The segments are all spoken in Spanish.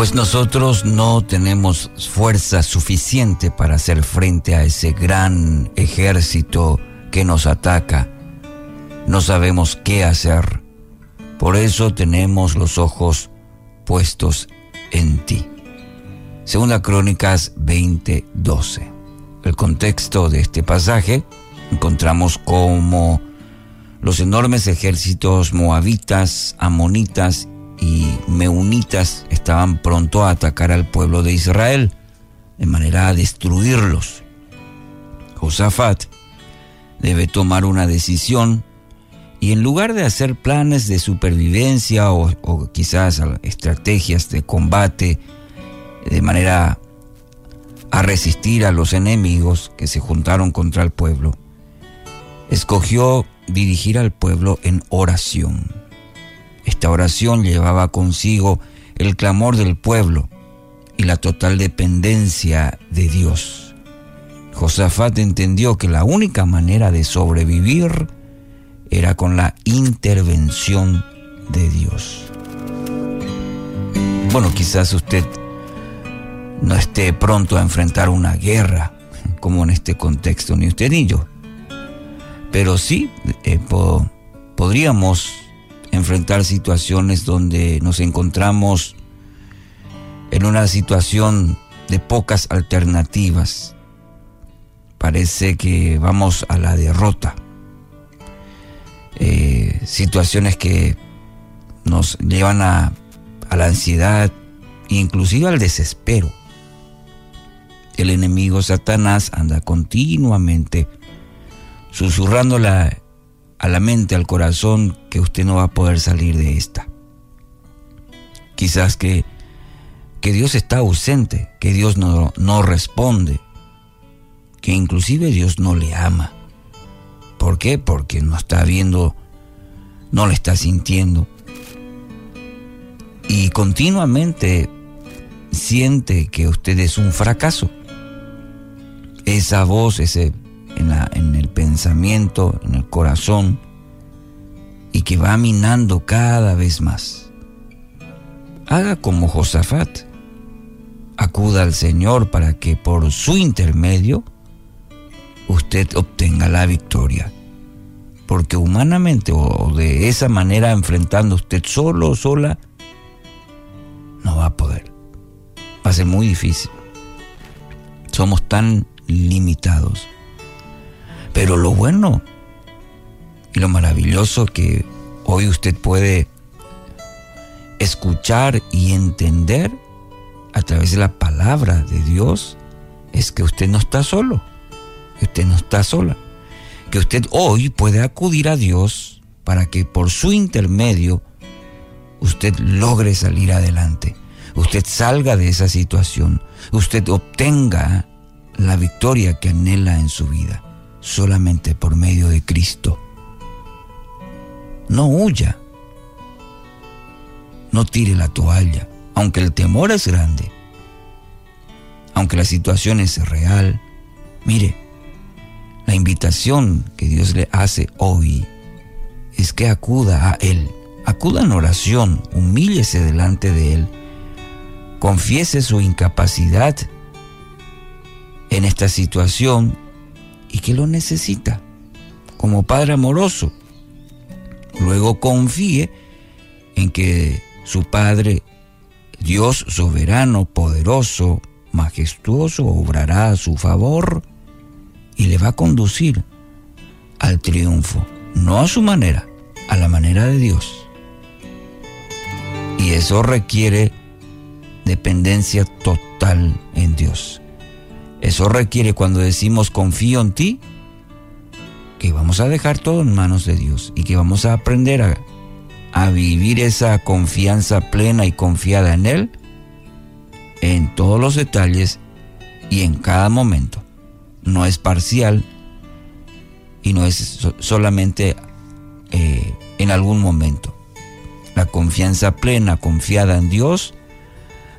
Pues nosotros no tenemos fuerza suficiente para hacer frente a ese gran ejército que nos ataca. No sabemos qué hacer. Por eso tenemos los ojos puestos en ti. Segunda Crónicas 20:12. El contexto de este pasaje encontramos como los enormes ejércitos moabitas, amonitas y meunitas estaban pronto a atacar al pueblo de Israel, de manera a destruirlos. Josafat debe tomar una decisión y en lugar de hacer planes de supervivencia o, quizás estrategias de combate de manera a resistir a los enemigos que se juntaron contra el pueblo, escogió dirigir al pueblo en oración. Esta oración llevaba consigo el clamor del pueblo y la total dependencia de Dios. Josafat entendió que la única manera de sobrevivir era con la intervención de Dios. Bueno, quizás usted no esté pronto a enfrentar una guerra, como en este contexto, ni usted ni yo. Pero sí eh, podríamos enfrentar situaciones donde nos encontramos en una situación de pocas alternativas. Parece que vamos a la derrota. Eh, situaciones que nos llevan a, a la ansiedad, inclusive al desespero. El enemigo Satanás anda continuamente susurrando la, a la mente, al corazón, que usted no va a poder salir de esta. Quizás que, que Dios está ausente, que Dios no, no responde, que inclusive Dios no le ama. ¿Por qué? Porque no está viendo, no le está sintiendo. Y continuamente siente que usted es un fracaso. Esa voz, ese en, el pensamiento, en el corazón, y que va minando cada vez más. Haga como Josafat. Acuda al Señor para que por su intermedio usted obtenga la victoria. Porque humanamente o de esa manera enfrentando usted solo o sola, no va a poder. Va a ser muy difícil. Somos tan limitados. Pero lo bueno y lo maravilloso que hoy usted puede escuchar y entender a través de la palabra de Dios es que usted no está solo, que usted no está sola, que usted hoy puede acudir a Dios para que por su intermedio usted logre salir adelante, usted salga de esa situación, usted obtenga la victoria que anhela en su vida solamente por medio de Cristo. No huya, no tire la toalla, aunque el temor es grande, aunque la situación es real. Mire, la invitación que Dios le hace hoy es que acuda a Él, acuda en oración, humíllese delante de Él, confiese su incapacidad en esta situación y que lo necesita como Padre amoroso. Luego confíe en que su Padre, Dios soberano, poderoso, majestuoso, obrará a su favor y le va a conducir al triunfo, no a su manera, a la manera de Dios. Y eso requiere dependencia total en Dios. Eso requiere cuando decimos confío en ti, que vamos a dejar todo en manos de Dios y que vamos a aprender a, a vivir esa confianza plena y confiada en Él en todos los detalles y en cada momento. No es parcial y no es solamente eh, en algún momento. La confianza plena, confiada en Dios,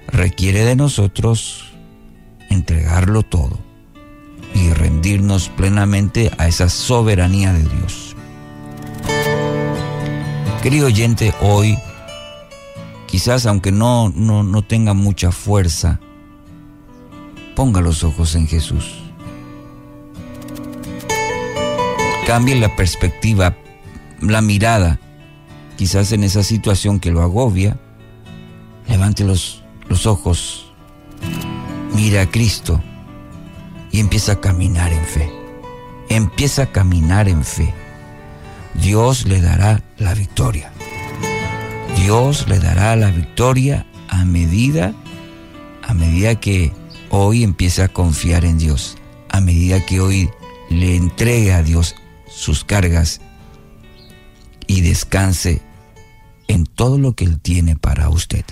requiere de nosotros entregarlo todo y rendirnos plenamente a esa soberanía de Dios. Querido oyente, hoy Quizás aunque no, no, no tenga mucha fuerza, ponga los ojos en Jesús. Cambie la perspectiva, la mirada. Quizás en esa situación que lo agobia, levante los, los ojos, mira a Cristo y empieza a caminar en fe. Empieza a caminar en fe. Dios le dará la victoria. Dios le dará la victoria a medida, a medida que hoy empiece a confiar en Dios, a medida que hoy le entregue a Dios sus cargas y descanse en todo lo que Él tiene para usted.